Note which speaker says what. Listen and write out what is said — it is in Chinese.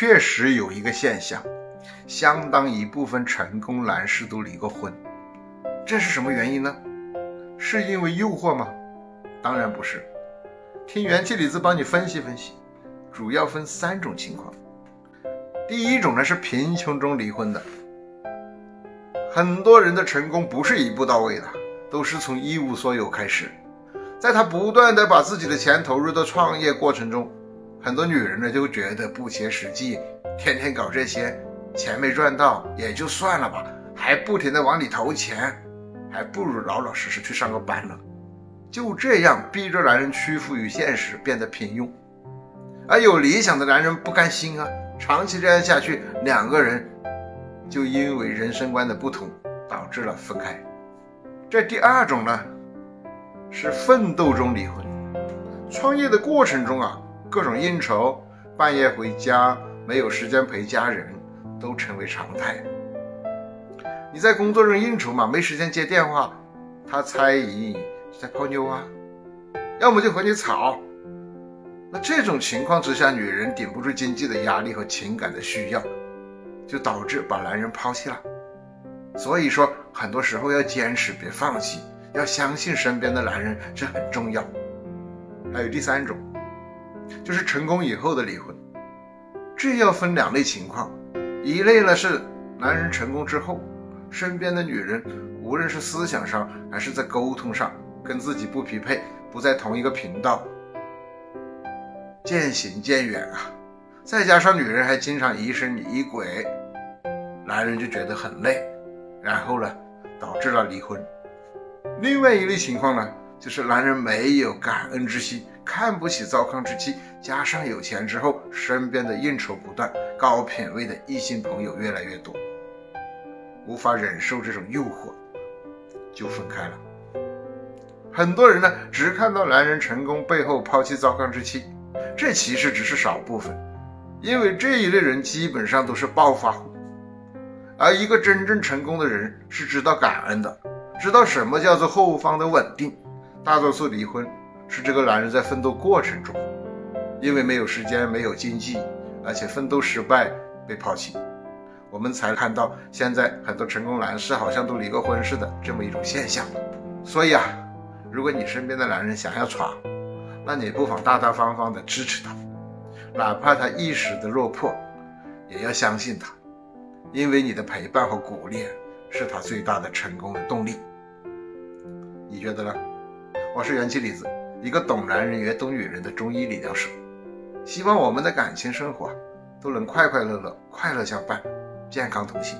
Speaker 1: 确实有一个现象，相当一部分成功男士都离过婚，这是什么原因呢？是因为诱惑吗？当然不是。听元气李子帮你分析分析，主要分三种情况。第一种呢是贫穷中离婚的，很多人的成功不是一步到位的，都是从一无所有开始，在他不断的把自己的钱投入到创业过程中。很多女人呢就觉得不切实际，天天搞这些，钱没赚到也就算了吧，还不停的往里投钱，还不如老老实实去上个班呢。就这样逼着男人屈服于现实，变得平庸。而有理想的男人不甘心啊，长期这样下去，两个人就因为人生观的不同，导致了分开。这第二种呢，是奋斗中离婚，创业的过程中啊。各种应酬，半夜回家没有时间陪家人，都成为常态。你在工作中应酬嘛，没时间接电话，他猜疑在泡妞啊，要么就和你吵。那这种情况之下，女人顶不住经济的压力和情感的需要，就导致把男人抛弃了。所以说，很多时候要坚持，别放弃，要相信身边的男人，这很重要。还有第三种。就是成功以后的离婚，这要分两类情况，一类呢是男人成功之后，身边的女人无论是思想上还是在沟通上跟自己不匹配，不在同一个频道，渐行渐远啊。再加上女人还经常疑神疑鬼，男人就觉得很累，然后呢导致了离婚。另外一类情况呢，就是男人没有感恩之心。看不起糟糠之妻，加上有钱之后，身边的应酬不断，高品位的异性朋友越来越多，无法忍受这种诱惑，就分开了。很多人呢，只看到男人成功背后抛弃糟糠之妻，这其实只是少部分，因为这一类人基本上都是暴发户，而一个真正成功的人是知道感恩的，知道什么叫做后方的稳定。大多数离婚。是这个男人在奋斗过程中，因为没有时间、没有经济，而且奋斗失败被抛弃，我们才看到现在很多成功男士好像都离过婚似的这么一种现象。所以啊，如果你身边的男人想要闯，那你不妨大大方方的支持他，哪怕他一时的落魄，也要相信他，因为你的陪伴和鼓励是他最大的成功的动力。你觉得呢？我是元气李子。一个懂男人也懂女人的中医理疗师，希望我们的感情生活都能快快乐乐、快乐相伴、健康同行。